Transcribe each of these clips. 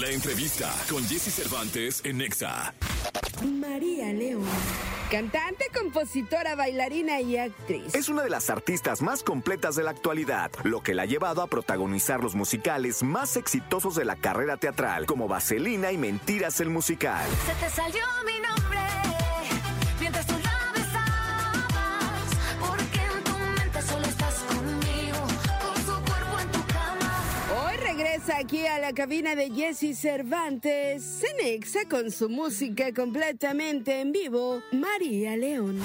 La entrevista con Jesse Cervantes en Nexa. María León. Cantante, compositora, bailarina y actriz. Es una de las artistas más completas de la actualidad, lo que la ha llevado a protagonizar los musicales más exitosos de la carrera teatral, como Vaselina y Mentiras el musical. Se te salió mi nombre aquí a la cabina de Jesse Cervantes, Cenexa con su música completamente en vivo, María León.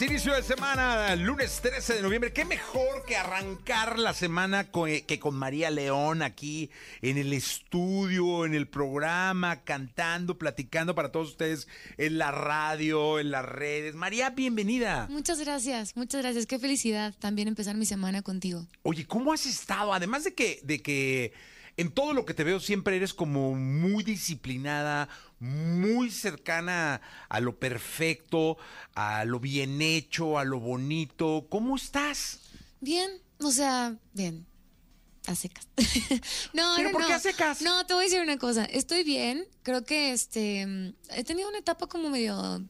Lunes, inicio de semana, lunes 13 de noviembre. Qué mejor que arrancar la semana con- que con María León aquí en el estudio, en el programa, cantando, platicando para todos ustedes en la radio, en las redes. María, bienvenida. Muchas gracias, muchas gracias. Qué felicidad también empezar mi semana contigo. Oye, ¿cómo has estado? Además de que, de que en todo lo que te veo siempre eres como muy disciplinada, muy cercana a lo perfecto, a lo bien hecho, a lo bonito. ¿Cómo estás? Bien, o sea, bien. A secas. no, ¿Pero no, por no. qué a secas? No, te voy a decir una cosa. Estoy bien. Creo que este he tenido una etapa como medio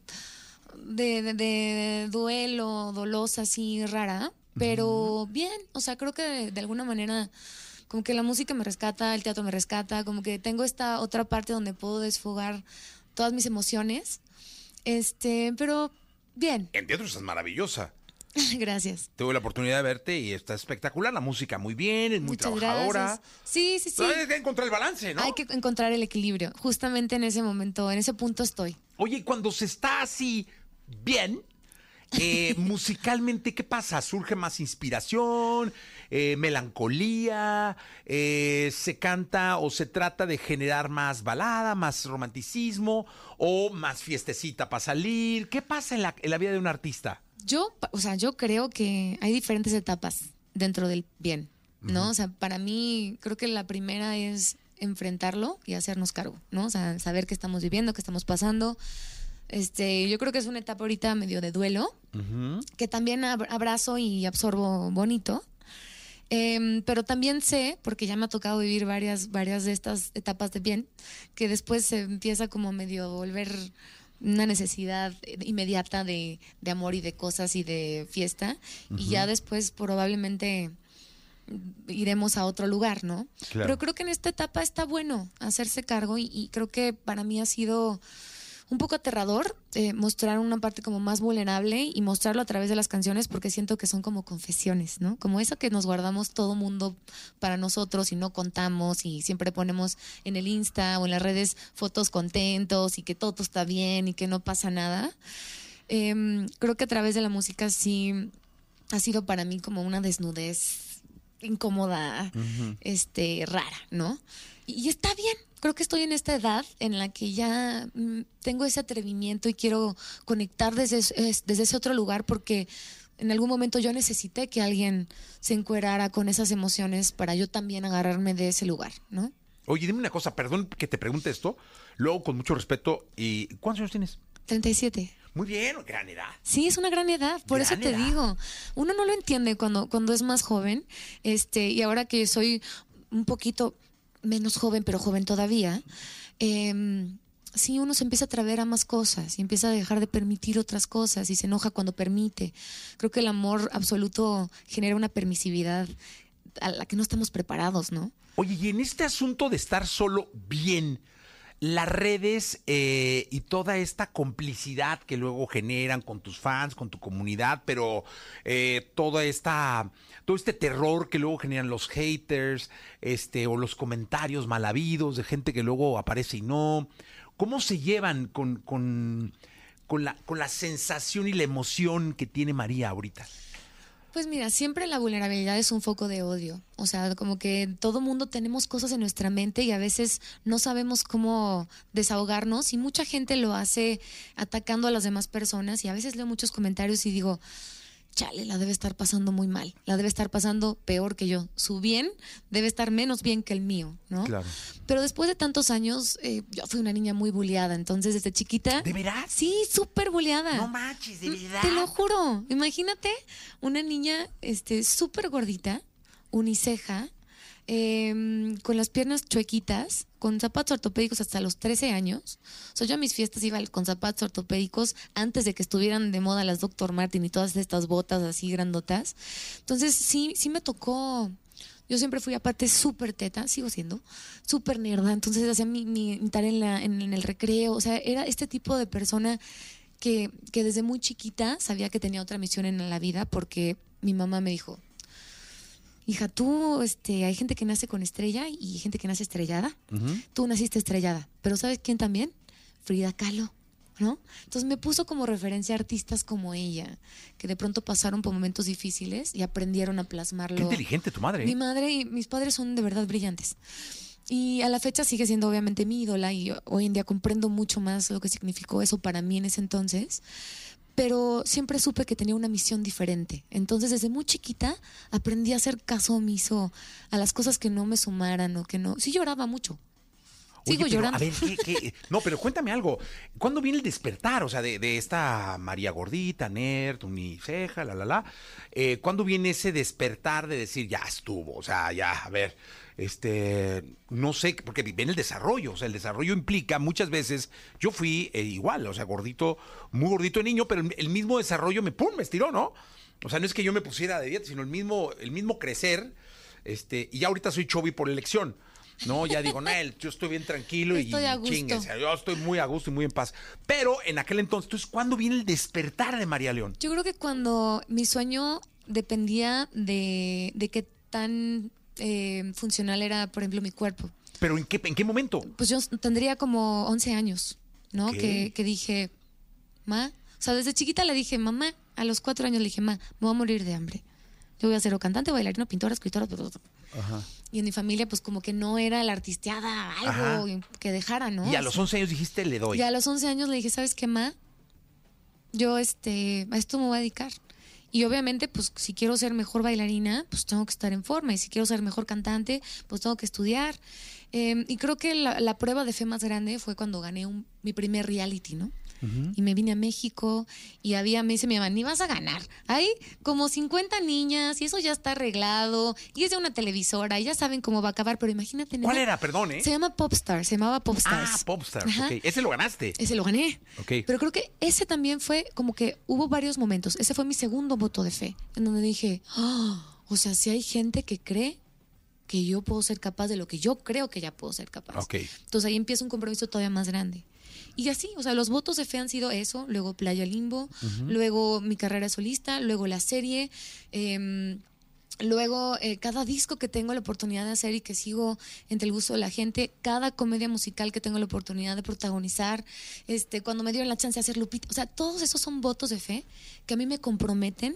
de, de- de duelo, dolosa, así rara. Pero bien. O sea, creo que de, de alguna manera como que la música me rescata, el teatro me rescata, como que tengo esta otra parte donde puedo desfogar todas mis emociones. Este, pero bien. En teatro estás maravillosa. Gracias. Tuve la oportunidad de verte y está espectacular. La música muy bien, es muy Muchas trabajadora. gracias. Sí, sí, sí. Pero hay que encontrar el balance, ¿no? Hay que encontrar el equilibrio. Justamente en ese momento, en ese punto estoy. Oye, cuando se está así bien, eh, musicalmente, ¿qué pasa? ¿Surge más inspiración, eh, melancolía? eh, ¿Se canta o se trata de generar más balada, más romanticismo o más fiestecita para salir? ¿Qué pasa en la, en la vida de un artista? Yo, o sea, yo creo que hay diferentes etapas dentro del bien, ¿no? O sea, para mí creo que la primera es enfrentarlo y hacernos cargo, ¿no? O sea, saber qué estamos viviendo, qué estamos pasando. Este, yo creo que es una etapa ahorita medio de duelo, que también ab- abrazo y absorbo bonito. Em, pero también sé, porque ya me ha tocado vivir varias, varias de estas etapas de bien, que después se empieza como medio a volver una necesidad inmediata de, de amor y de cosas y de fiesta. Y ya después probablemente iremos a otro lugar, ¿no? Claro. Pero creo que en esta etapa está bueno hacerse cargo y, y creo que para mí ha sido un poco aterrador eh, mostrar una parte como más vulnerable y mostrarlo a través de las canciones porque siento que son como confesiones, ¿no? Como eso que nos guardamos todo mundo para nosotros y no contamos y siempre ponemos en el Insta o en las redes fotos contentos y que todo está bien y que no pasa nada. Em, creo que a través de la música sí ha sido para mí como una desnudez incómoda, este, rara, ¿no? Y, está bien. Creo que estoy en esta edad en la que ya mm, tengo ese atrevimiento y quiero conectar desde, es- es- desde ese otro lugar porque en algún momento yo necesité que alguien se encuerara con esas emociones para yo también agarrarme de ese lugar, ¿no? Oye, dime una cosa, perdón que te pregunte esto, luego con mucho respeto, ¿y cuántos años tienes? 37. Muy bien, gran edad. Sí, es una gran edad, por Gran eso te edad. digo. Uno no lo entiende cuando, cuando es más joven, este, y ahora que soy un poquito menos joven, pero joven todavía, em, sí, uno se empieza a atrever a más cosas y empieza a dejar de permitir otras cosas y se enoja cuando permite. Creo que el amor absoluto genera una permisividad a la que no estamos preparados, ¿no? Oye, y en este asunto de estar solo bien, las redes eh, y toda esta complicidad que luego generan con tus fans, con tu comunidad, pero eh, toda esta, todo este terror que luego generan los haters, este, o los comentarios mal habidos de gente que luego aparece y no. ¿Cómo se llevan con, con, con la, con la sensación y la emoción que tiene María ahorita? Pues mira, siempre la vulnerabilidad es un foco de odio. O sea, como que todo mundo tenemos cosas en nuestra mente y a veces no sabemos cómo desahogarnos y mucha gente lo hace atacando a las demás personas y a veces leo muchos comentarios y digo, chale, la debe estar pasando muy mal, la debe estar pasando peor que yo. Su bien debe estar menos bien que el mío, ¿no? Claro. Pero después de tantos años, eh, yo fui una niña muy bulleada, entonces desde chiquita... ¿De veras? Sí, súper bulleada. No manches, de verdad. Te lo juro. Imagínate una niña este, súper gordita, uniceja, em, con las piernas chuequitas, con zapatos ortopédicos hasta los 13 años. O sea, yo a mis fiestas iba con zapatos ortopédicos antes de que estuvieran de moda las Dr. Martin y todas estas botas así grandotas. Entonces, sí, sí me tocó. Yo siempre fui aparte súper teta, sigo siendo, súper nerda. Entonces hacía mi, mi, tarea en- en el recreo. O sea, era este tipo de persona que, que desde muy chiquita sabía que tenía otra misión en la vida porque mi mamá me dijo, hija, tú, este, hay gente que nace con estrella y gente que nace estrellada. Tú naciste estrellada, pero ¿sabes quién también? Frida Kahlo, ¿no? Entonces me puso como referencia a artistas como ella, que de pronto pasaron por momentos difíciles y aprendieron a plasmarlo. Qué inteligente tu madre. Mi ¿eh? madre y mis padres son de verdad brillantes. Y a la fecha sigue siendo obviamente mi ídola y hoy en día comprendo mucho más lo que significó eso para mí en ese entonces. Pero siempre supe que tenía una misión diferente. Entonces desde muy chiquita aprendí a hacer caso omiso a las cosas que no me sumaran o que no... Sí lloraba mucho. Oye, Sigo pero, llorando. A ver, ¿qué, qué? No, pero cuéntame algo. ¿Cuándo viene el despertar? O sea, de, de esta María Gordita, nerd, uniceja, la, la, la. Eh, ¿Cuándo viene ese despertar de decir, ya estuvo? O sea, ya, a ver, este, no sé, porque viene el desarrollo. O sea, el desarrollo implica muchas veces, yo fui eh, igual, o sea, gordito, muy gordito de niño, pero el, el mismo desarrollo me, pum, me estiró, ¿no? O sea, no es que yo me pusiera de dieta, sino el mismo, el mismo crecer, este, y ya ahorita soy chovi por elección. No, ya digo, Nel, yo estoy bien tranquilo Estoy y gusto. chinguense, yo estoy muy a gusto y muy en paz. Pero en aquel entonces, entonces, ¿cuándo viene el despertar de María León? Yo creo que cuando mi sueño dependía de, de qué tan eh, funcional era, por ejemplo, mi cuerpo. ¿Pero en qué, en qué momento? Pues yo tendría como 11 años, ¿no? Que, que dije, ma, o sea, desde chiquita le dije, mamá, a los cuatro años le dije, ma, me voy a morir de hambre. Yo voy a ser o cantante, bailarina, pintora, escritora. bla". Y en mi familia, pues como que no era la artisteada, algo que dejara, ¿no? Y a los 11 años dijiste, le doy. Y a los 11 años le dije, ¿sabes qué, ma? Yo, este, a esto me voy a dedicar. Y obviamente, pues, si quiero ser mejor bailarina, pues tengo que estar en forma. Y si quiero ser mejor cantante, pues tengo que estudiar. Eh, y creo que la, la prueba de fe más grande fue cuando gané un- mi primer reality, ¿no? Y me vine a México y había, me dice mi mamá, ni vas a ganar. Hay como 50 niñas y eso ya está arreglado. Y es de una televisora y ya saben cómo va a acabar. Pero imagínate, ¿Cuál era? Perdón, ¿eh? Se llama Popstar, se llamaba Popstars. Ah, Popstar. Ajá. Ok, ese lo ganaste. Ese lo gané. Ok. Pero creo que ese también fue como que hubo varios momentos. Ese fue mi segundo voto de fe, en donde dije, "Ah, o sea, si hay gente que cree que yo puedo ser capaz de lo que yo creo que ya puedo ser capaz. Ok. Entonces ahí empieza un compromiso todavía más grande. Y así, o sea, los votos de fe han sido eso, luego Playa Limbo, luego mi carrera solista, luego la serie, em, Luego, eh, cada disco que tengo la oportunidad de hacer y que sigo entre el gusto de la gente, cada comedia musical que tengo la oportunidad de protagonizar, este, cuando me dieron la chance de hacer Lupita, o sea, todos esos son votos de fe que a mí me comprometen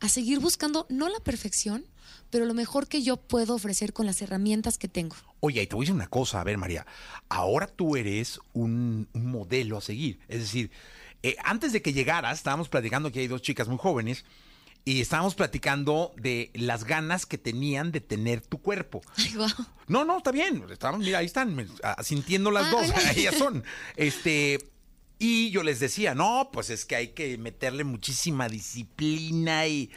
a seguir buscando no la perfección, pero lo mejor que yo puedo ofrecer con las herramientas que tengo. Oye, y te voy a decir una cosa, a ver, María. Ahora tú eres un, modelo a seguir. Es decir, eh, antes de que llegaras, estábamos platicando que hay dos chicas muy jóvenes y estábamos platicando de las ganas que tenían de tener tu cuerpo. Ay. No, no, está bien. Estábamos, mira, ahí están, me- a- sintiendo las Ah, dos. ay. Ellas son. Este. Y yo les decía, no, pues es que hay que meterle muchísima disciplina y.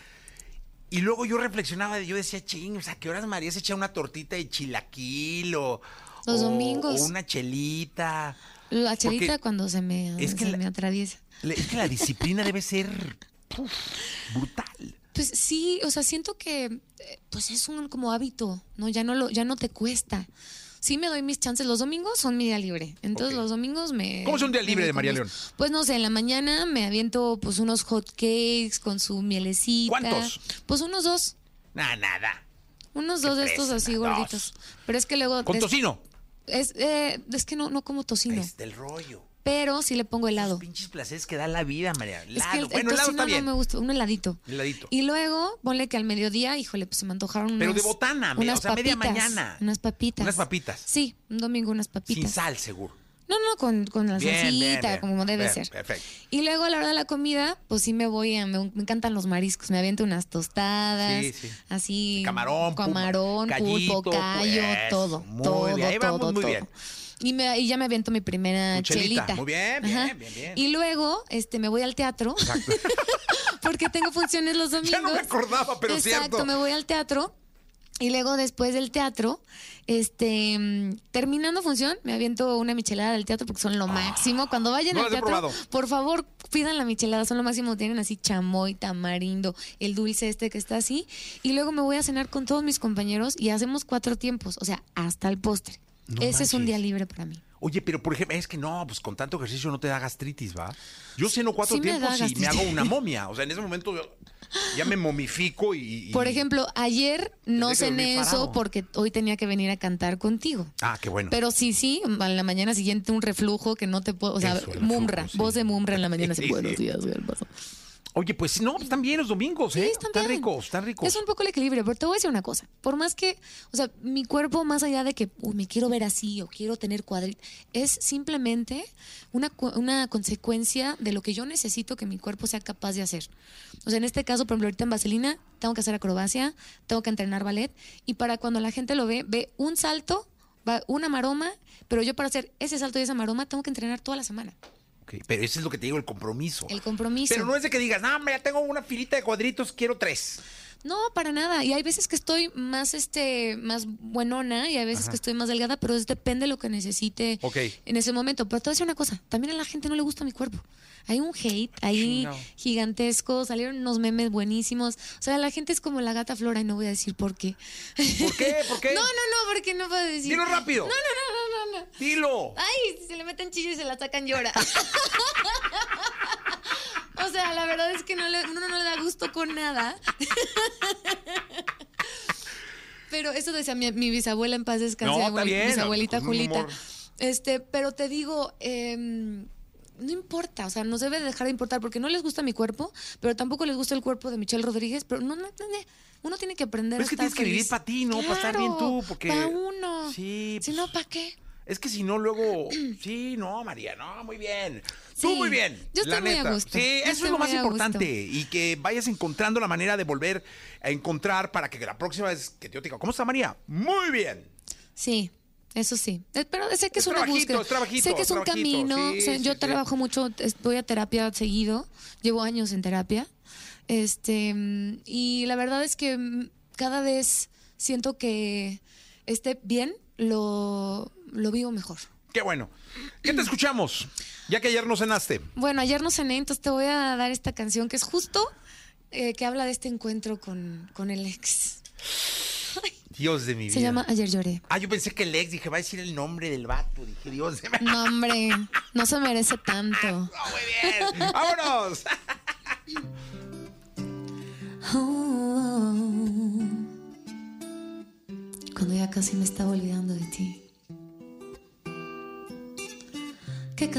Y luego yo reflexionaba, yo decía, ching, o sea, ¿qué horas María se echa una tortita de chilaquil o. Los o- domingos. O una chelita. La chelita Porque cuando se me, es que se la- me atraviesa. Es que la disciplina debe ser brutal. Pues sí, o sea, siento que eh, pues es un como hábito, ¿no? Ya no lo, ya no te cuesta. Sí me doy mis chances. Los domingos son mi día libre. Entonces los domingos me. ¿Cómo es un día libre de María León? Pues no sé, en la mañana me aviento pues unos hot cakes con su mielecita. ¿Cuántos? Pues unos dos. Nada, nada. Unos dos de estos así gorditos. Pero es que luego. Con tocino. Es, eh, es que no, no como tocino. Es del rollo. Pero sí le pongo helado. Los pinches placeres que da la vida, María. Es Helado. que el, el bueno, helado tocino está bien. no me gusta, un heladito. Heladito. Y luego, ponle que al mediodía, híjole, pues se me antojaron unas... Pero de botana, unas o sea, media papitas, mañana. Unas papitas. Unas papitas. Sí, un domingo unas Sin papitas. sal, seguro. No, no, con, con la Bien, salsita, bien, bien. como debe ser. perfecto. Y luego a la hora de la comida, pues sí me voy a, me, me encantan los mariscos, me aviento unas tostadas, Sí, sí. así. Camarón, camarón, pulpo, callo, pues, todo, muy todo, bien, ahí vamos todo, muy todo. bien. Y, me, y ya me aviento mi primera chelita. chelita. Muy bien, bien, bien, bien. Y luego, este, me voy al teatro. porque tengo funciones los domingos. Ya no me acordaba, pero Exacto, cierto. me voy al teatro. Y luego después del teatro, este, terminando función, me aviento una michelada del teatro porque son lo máximo. Cuando vayan no al teatro, probado. por favor, pidan la michelada, son lo máximo. Tienen así chamoy, tamarindo, el dulce este que está así. Y luego me voy a cenar con todos mis compañeros y hacemos cuatro tiempos, o sea, hasta el postre. No Ese es un día libre para mí. Oye, pero por ejemplo, es que no, pues con tanto ejercicio no te da gastritis, ¿va? Yo ceno cuatro Sí me da tiempos y me hago una momia. O sea, en ese momento yo ya me momifico y. y- Por ejemplo, ayer no cené eso porque hoy tenía que venir a cantar contigo. Ah, qué bueno. Pero sí, sí, a la mañana siguiente un reflujo que no te puedo, o sea, Eso, mumra, reflujo, sí. voz de mumra en la mañana, Sí, buenos días, ¿qué pasó? Oye, pues no, están bien los domingos, ¿eh? Sí, están bien. ricos, están ricos. Es un poco el equilibrio, pero te voy a decir una cosa. Por más que, o sea, mi cuerpo, más allá de que uy, me quiero ver así o quiero tener cuadritos, es simplemente una, una consecuencia de lo que yo necesito que mi cuerpo sea capaz de hacer. O sea, en este caso, por ejemplo, ahorita en Vaselina, tengo que hacer acrobacia, tengo que entrenar ballet, y para cuando la gente lo ve, ve un salto, va una maroma, pero yo para hacer ese salto y esa maroma tengo que entrenar toda la semana. Ok, pero eso es lo que te digo, el compromiso. El compromiso. Pero no es de que digas, no, hombre, ya tengo una filita de cuadritos, quiero tres. No, para nada. Y hay veces que estoy más este, más buenona y hay veces que estoy más delgada, pero es depende de lo que necesite Ok. en ese momento. Pero te voy a decir una cosa, también a la gente no le gusta mi cuerpo. Hay un hate ahí gigantesco, salieron unos memes buenísimos. O sea, la gente es como la gata flora y no voy a decir por qué. ¿Por qué? ¿Por qué? No, no, no, porque no puedo decir. Dilo rápido. No, no, no, no, no, no. Dilo. Ay, si se le meten chillos y se la sacan llora. o sea, la verdad es que no le- uno no le da gusto con nada. Pero eso decía mi, mi bisabuela en paz descanse, No, abuel- bien, bisabuelita Julita. Este, pero te digo, em, no importa, o sea, nos debe dejar de importar porque no les gusta mi cuerpo, pero tampoco les gusta el cuerpo de Michelle Rodríguez, pero no, no, no, no, uno tiene que aprender Pero a es que tienes que vivir feliz. pa' ti, ¿no? Pa' estar bien tú, porque- Para uno. Sí, Si pues- no, ¿para qué? Es que si no, luego. Sí, no, María, no, muy bien. Tú Sí, muy bien. yo la estoy muy a neta. gusto. Sí, Yo eso es lo más muy importante. Y que vayas encontrando la manera de volver a encontrar para que la próxima vez que yo te diga, ¿cómo está María? Muy bien. Sí, eso sí. Eh, Pero sé que es, Es una búsqueda. es trabajito, sé que es un camino. sí, sé- sí, yo sí. trabajo mucho, voy a terapia seguido. Llevo años en terapia. Este, mm, y la verdad es que mm, cada vez siento que esté bien, lo, lo vivo mejor. Qué bueno. ¿Qué te escuchamos? Ya que ayer no cenaste. Bueno, ayer no cené, entonces te voy a dar esta canción que es justo eh, que habla de este encuentro con, con el ex. Dios de mi vida. Se llama Ayer lloré. Ah, yo pensé que el ex, dije, va a decir el nombre del vato. Dije, Dios de mi No, hombre, no se merece tanto. No, muy bien. ¡Vámonos! Cuando ya casi me estaba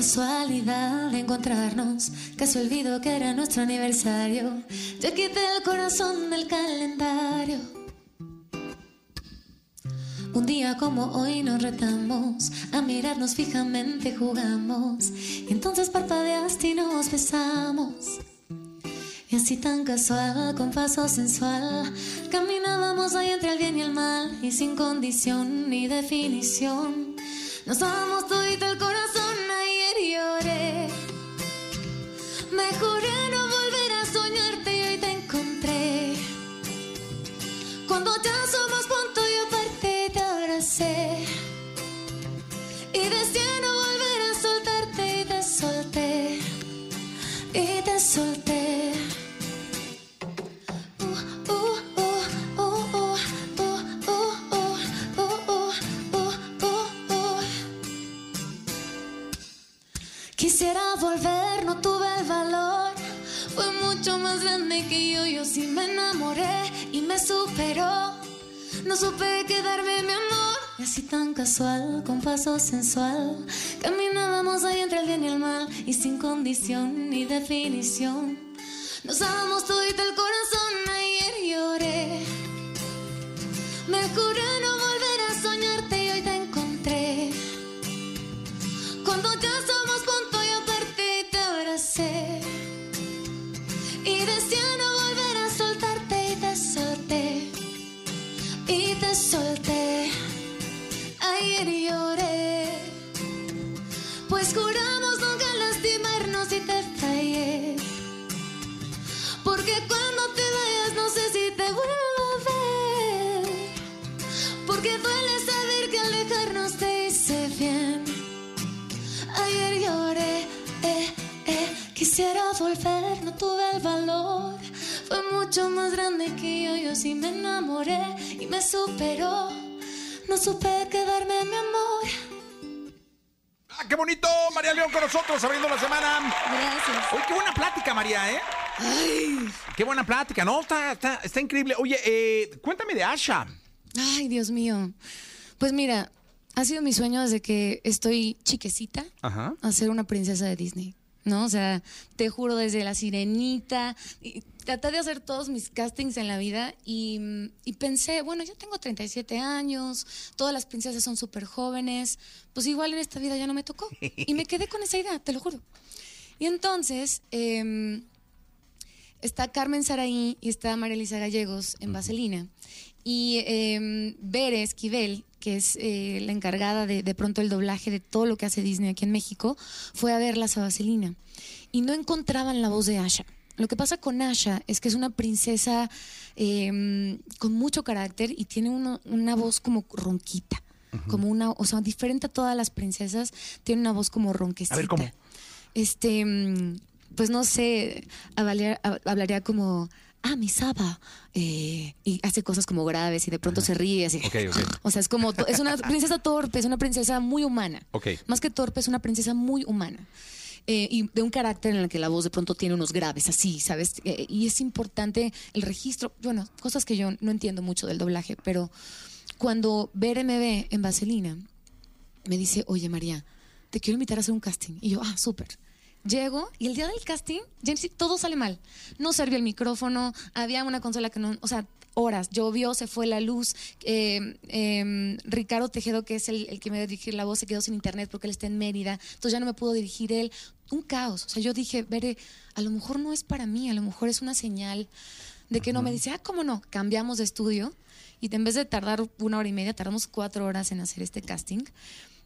casualidad de encontrarnos. Casi olvido que era nuestro aniversario. Yo quité el corazón del calendario. Un día como hoy nos retamos, a mirarnos fijamente jugamos. Y entonces parpadeaste y nos besamos. Y así tan casual, con paso sensual, caminábamos ahí entre el bien y el mal, y sin condición ni definición. Nos dábamos todito el corazón, Me juré no volver a soñarte y hoy te encontré. Cuando ya somos No supe quedarme, mi amor. Y así tan casual, con paso sensual, caminábamos ahí entre el bien y el mal, y sin condición ni definición. Nos dábamos todito el corazón, ayer lloré. Me no Ah, qué bonito, María León con nosotros, abriendo la semana. Gracias. Oye, qué buena plática, María, ¿eh? Qué buena plática, ¿no? Está, está, está increíble. Oye, eh, cuéntame de Asha. Ay, Dios mío. Pues mira, ha sido mi sueño desde que estoy chiquecita Ajá. a ser una princesa de Disney. ¿No? O sea, te juro, desde la sirenita. y traté de hacer todos mis castings en la vida y, y pensé, bueno, yo tengo 37 años, todas las princesas son súper jóvenes, pues igual en esta vida ya no me tocó. Y me quedé con esa idea, te lo juro. Y entonces, em, está Carmen Saraí y está María Elisa Gallegos en Vaselina. Y eh, Bere Esquivel, que es eh, la encargada de, de pronto el doblaje de todo lo que hace Disney aquí en México, fue a verlas a Vaselina. Y no encontraban la voz de Asha. Lo que pasa con Asha es que es una princesa eh, con mucho carácter y tiene uno- una voz como ronquita. Como una, o sea, diferente a todas las princesas, tiene una voz como ronquecita. A ver, ¿cómo? Este, mm, pues no sé, hablaría, hab- hablaría como, ah, mi Saba, eh, y hace cosas como graves y de pronto se ríe así. O sea, es como, es una princesa torpe, es una princesa muy humana. Más que torpe, es una princesa muy humana. Eh, y de un carácter en el que la voz de pronto tiene unos graves, así, ¿sabes? Eh, y es importante el registro, bueno, cosas que yo no entiendo mucho del doblaje, pero cuando Bere me ve en Vaselina, me dice, oye María, te quiero invitar a hacer un casting. Y yo, ah, súper. Llego y el día del casting, James, todo sale mal. No servía el micrófono, había una consola que no, o sea, horas, llovió, se fue la luz. eh, eh, Ricardo Tejedo, que es el, el que me dirigir la voz, se quedó sin internet porque él está en Mérida, entonces ya no me pudo dirigir él. Un caos. O sea, yo dije, Bere, a lo mejor no es para mí, a lo mejor es una señal de que no me dice, ah, cómo no, cambiamos de estudio. Y en vez de tardar una hora y media, tardamos cuatro horas en hacer este casting.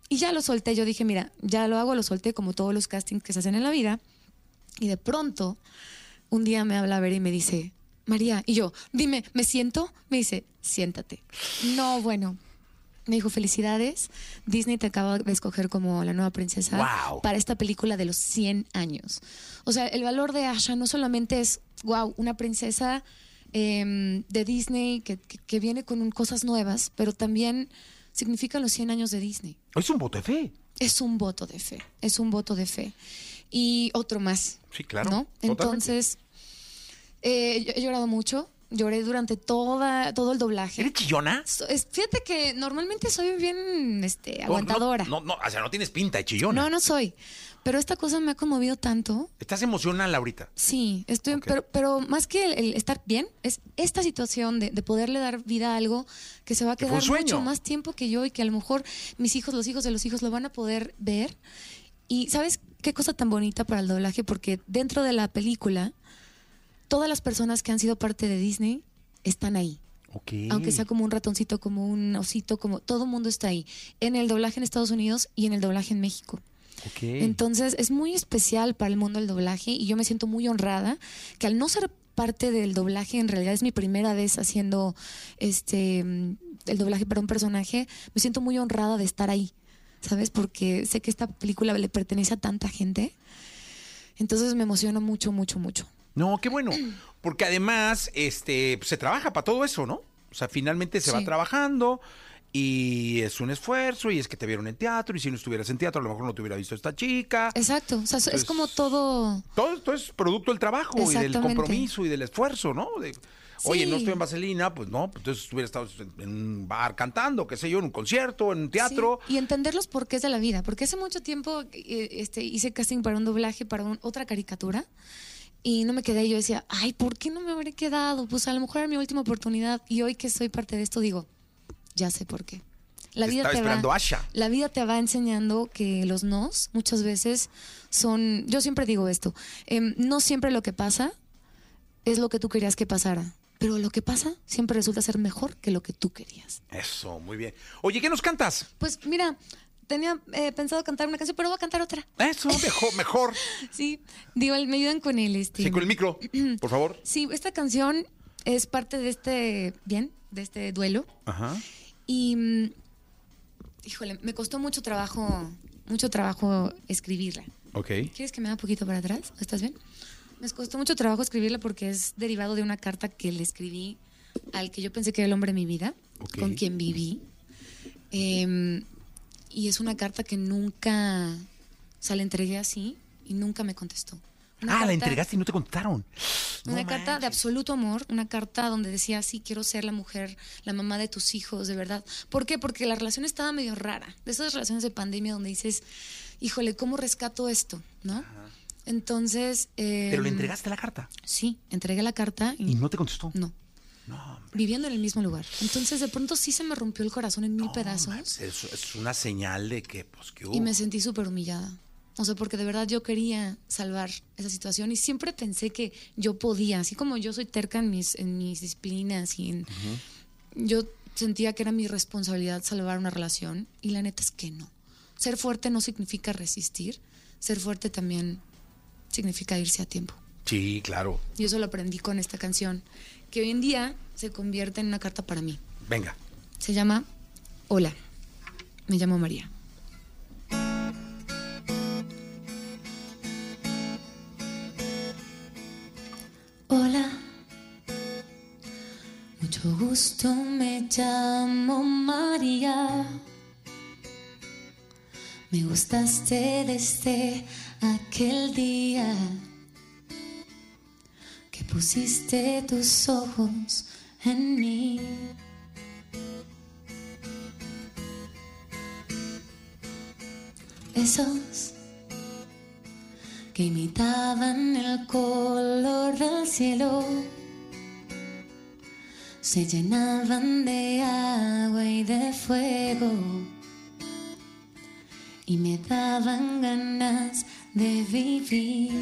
Y ya lo solté, yo dije, mira, ya lo hago, lo solté como todos los castings que se hacen en la vida. Y de pronto, un día me habla Vera y me dice, María, y yo, dime, ¿me siento? Me dice, siéntate. No, bueno. Me dijo, felicidades, Disney te acaba de escoger como la nueva princesa Wow. para esta película de los 100 años. O sea, el valor de Asha no solamente es, wow, una princesa eh, de Disney que, que- que viene con cosas nuevas, pero también significa los 100 años de Disney. Es un voto de fe. Es un voto de fe, es un voto de fe. Y otro más. Sí, claro, ¿no? Entonces, eh, yo he llorado mucho, lloré durante toda, todo el doblaje. ¿Eres chillona? So- es- Fíjate que normalmente soy bien este, aguantadora. No, no, no, o sea, no tienes pinta de chillona. no, no soy. Pero esta cosa me ha conmovido tanto. Estás emocional ahorita. Sí, estoy, pero, pero más que el, el estar bien, es esta situación de, de poderle dar vida a algo que se va a quedar mucho más tiempo que yo y que a lo mejor mis hijos, los hijos de los hijos lo van a poder ver. Y ¿sabes qué cosa tan bonita para el doblaje? Porque dentro de la película, todas las personas que han sido parte de Disney están ahí. Aunque sea como un ratoncito, como un osito, como todo el mundo está ahí. En el doblaje en Estados Unidos y en el doblaje en México. Entonces es muy especial para el mundo del doblaje y yo me siento muy honrada que al no ser parte del doblaje, en realidad es mi primera vez haciendo este el doblaje para un personaje, me siento muy honrada de estar ahí, ¿sabes? Porque sé que esta película le pertenece a tanta gente. Entonces me emociona mucho, mucho, mucho. No, qué bueno. Porque además, este, se trabaja para todo eso, ¿no? O sea, finalmente se va trabajando y es un esfuerzo y es que te vieron en teatro y si no estuvieras en teatro a lo mejor no te hubiera visto esta chica. Exacto, o sea, es como todo... Todo esto es producto del trabajo y del compromiso y del esfuerzo, ¿no? De, Oye, no Sí. estoy en Vaselina, pues no, pues entonces hubiera estado en, un bar cantando, qué sé yo, en un concierto, en un teatro. Sí, y entender los porqués de la vida. Porque hace mucho tiempo eh, este, hice casting para un doblaje, para un- otra caricatura. Y no me quedé. Y yo decía, ay, ¿por qué no me habré quedado? Pues a lo mejor era mi última oportunidad. Y hoy que soy parte de esto, digo, ya sé por qué. La vida estaba te esperando va, Asha. La vida te va enseñando que los nos muchas veces son. Yo siempre digo esto: em, no siempre lo que pasa es lo que tú querías que pasara. pero lo que pasa siempre resulta ser mejor que lo que tú querías. Eso, muy bien. Oye, ¿qué nos cantas? Pues mira, tenía eh, pensado cantar una canción, pero voy a cantar otra. Eso, mejor, mejor. Sí, digo, me ayudan con el este. Sí, con el micro, por favor. Sí, esta canción es parte de este, bien, de este duelo. Ajá. Y, mm, híjole, me costó mucho trabajo, mucho trabajo escribirla. Ok. ¿Quieres que me haga un poquito para atrás? ¿Estás bien? Me costó mucho trabajo escribirla porque es derivado de una carta que le escribí al que yo pensé que era el hombre de mi vida, con quien viví. Em, y es una carta que nunca, o sea, la entregué así y nunca me contestó. Una Ah, la entregaste y no te contaron. una No carta de absoluto amor, una carta donde decía, sí, quiero ser la mujer, la mamá de tus hijos, de verdad. ¿Por qué? Porque la relación estaba medio rara. De esas relaciones de pandemia donde dices, híjole, ¿cómo rescato esto? ¿No? Entonces... Pero le entregaste la carta Sí, entregué la carta y, y no te contestó. no. Viviendo en el mismo lugar. Entonces de pronto sí se me rompió el corazón en mil pedazos Es, es una señal de que, pues, que y me sentí súper humillada. O sea, porque de verdad yo quería salvar esa situación y siempre pensé que yo podía, así como yo soy terca en mis, en mis disciplinas y en... Yo sentía que era mi responsabilidad salvar una relación y la neta es que no. Ser fuerte no significa resistir, ser fuerte también significa irse a tiempo. Sí, claro. Y eso lo aprendí con esta canción, que hoy en día se convierte en una carta para mí. Venga. Se llama Hola, me llamo María. Gusto, me llamo María. Me gustaste desde aquel día que pusiste tus ojos en mí. Esos que imitaban el color del cielo se llenaban de agua y de fuego y me daban ganas de vivir.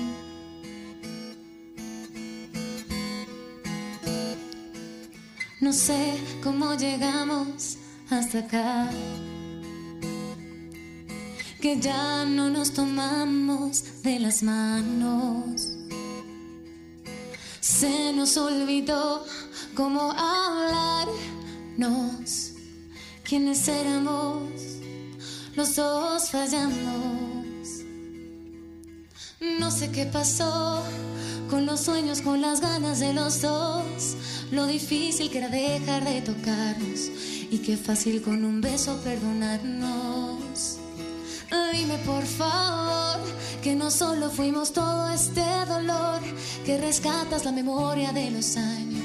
No sé cómo llegamos hasta acá. Que ya no nos tomamos de las manos. Se nos olvidó cómo hablarnos. ¿Quiénes éramos? Los dos fallamos. No sé qué pasó con los sueños, con las ganas de los dos. Lo difícil que era dejar de tocarnos y qué fácil con un beso perdonarnos. Dime por favor que no solo fuimos todo este dolor, que rescatas la memoria de los años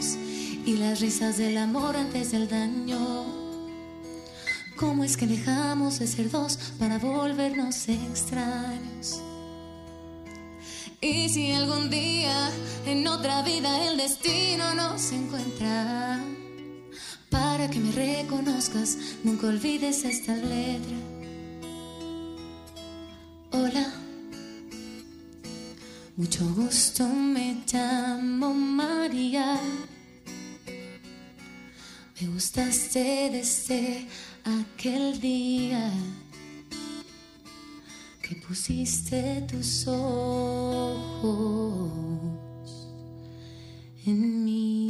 y las risas del amor antes del daño. ¿Cómo es que dejamos de ser dos para volvernos extraños? Y si algún día en otra vida el destino nos encuentra, para que me reconozcas, nunca olvides esta letra. Hola, mucho gusto, me llamo gustaste desde aquel día que pusiste tus ojos en mí.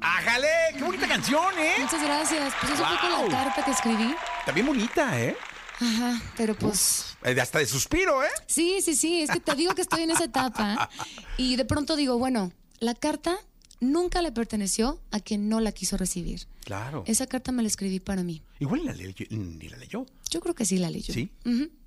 ¡Ájale! ¡Qué bonita canción, eh! Muchas gracias. Pues eso fue con Wow. la carta que escribí. Está bien bonita, ¿eh? Ajá, pero pues Eh, Hasta de suspiro, ¿eh? Sí, sí, sí, es que te digo que estoy en esa etapa y de pronto digo, bueno, la carta nunca le perteneció a quien no la quiso recibir. Claro. Esa carta me la escribí para mí. Igual ni la leyó. Ni la leyó. Yo creo que sí la leyó. ¿Sí?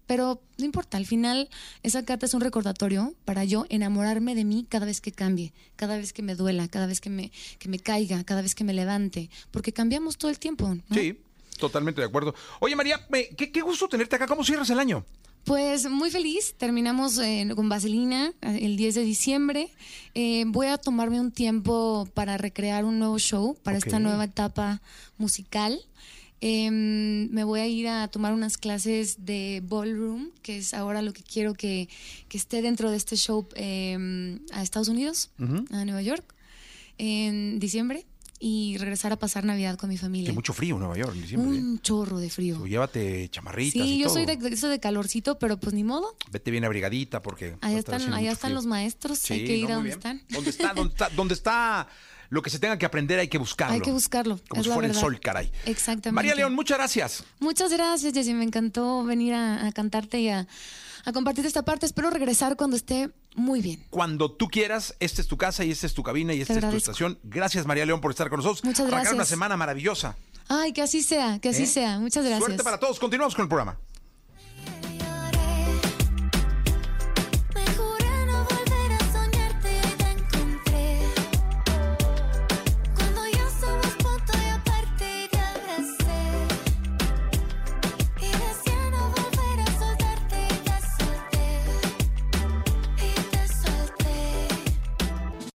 Pero no importa, al final esa carta es un recordatorio para yo enamorarme de mí cada vez que cambie, cada vez que me duela, cada vez que me, que me caiga, cada vez que me levante, porque cambiamos todo el tiempo. ¿no? Sí, totalmente de acuerdo. Oye, María, qué, qué gusto tenerte acá. ¿Cómo cierras el año? Pues muy feliz, terminamos eh, con Vaselina eh, el 10 de diciembre. Eh, voy a tomarme un tiempo para recrear un nuevo show, para esta nueva etapa musical. Em, me voy a ir a tomar unas clases de ballroom, que es ahora lo que quiero que, que esté dentro de este show em, a Estados Unidos, a Nueva York, en diciembre, y regresar a pasar Navidad con mi familia. Que mucho frío en Nueva York en diciembre. ¿eh? Un chorro de frío. Tú llévate chamarritas y Sí, yo todo. soy de, de eso de calorcito, pero pues ni modo. Vete bien abrigadita porque... Allá están, allá están los maestros, hay Sí, que ir no, a donde bien. están. ¿Dónde está, dónde está, dónde está lo que se tenga que aprender? Hay que buscarlo. Hay que buscarlo, Como es si fuera el sol, caray. Exactamente. María León, muchas gracias. Muchas gracias, Jessy. Me encantó venir a, a cantarte y a, a compartir esta parte. Espero regresar cuando esté muy bien. Cuando tú quieras, esta es tu casa y esta es tu cabina y esta es tu estación. Gracias, María León, por estar con nosotros. Muchas Arrancar gracias. una semana maravillosa. Ay, que así sea, que así ¿eh? sea. Muchas gracias. Suerte para todos. Continuamos con el programa.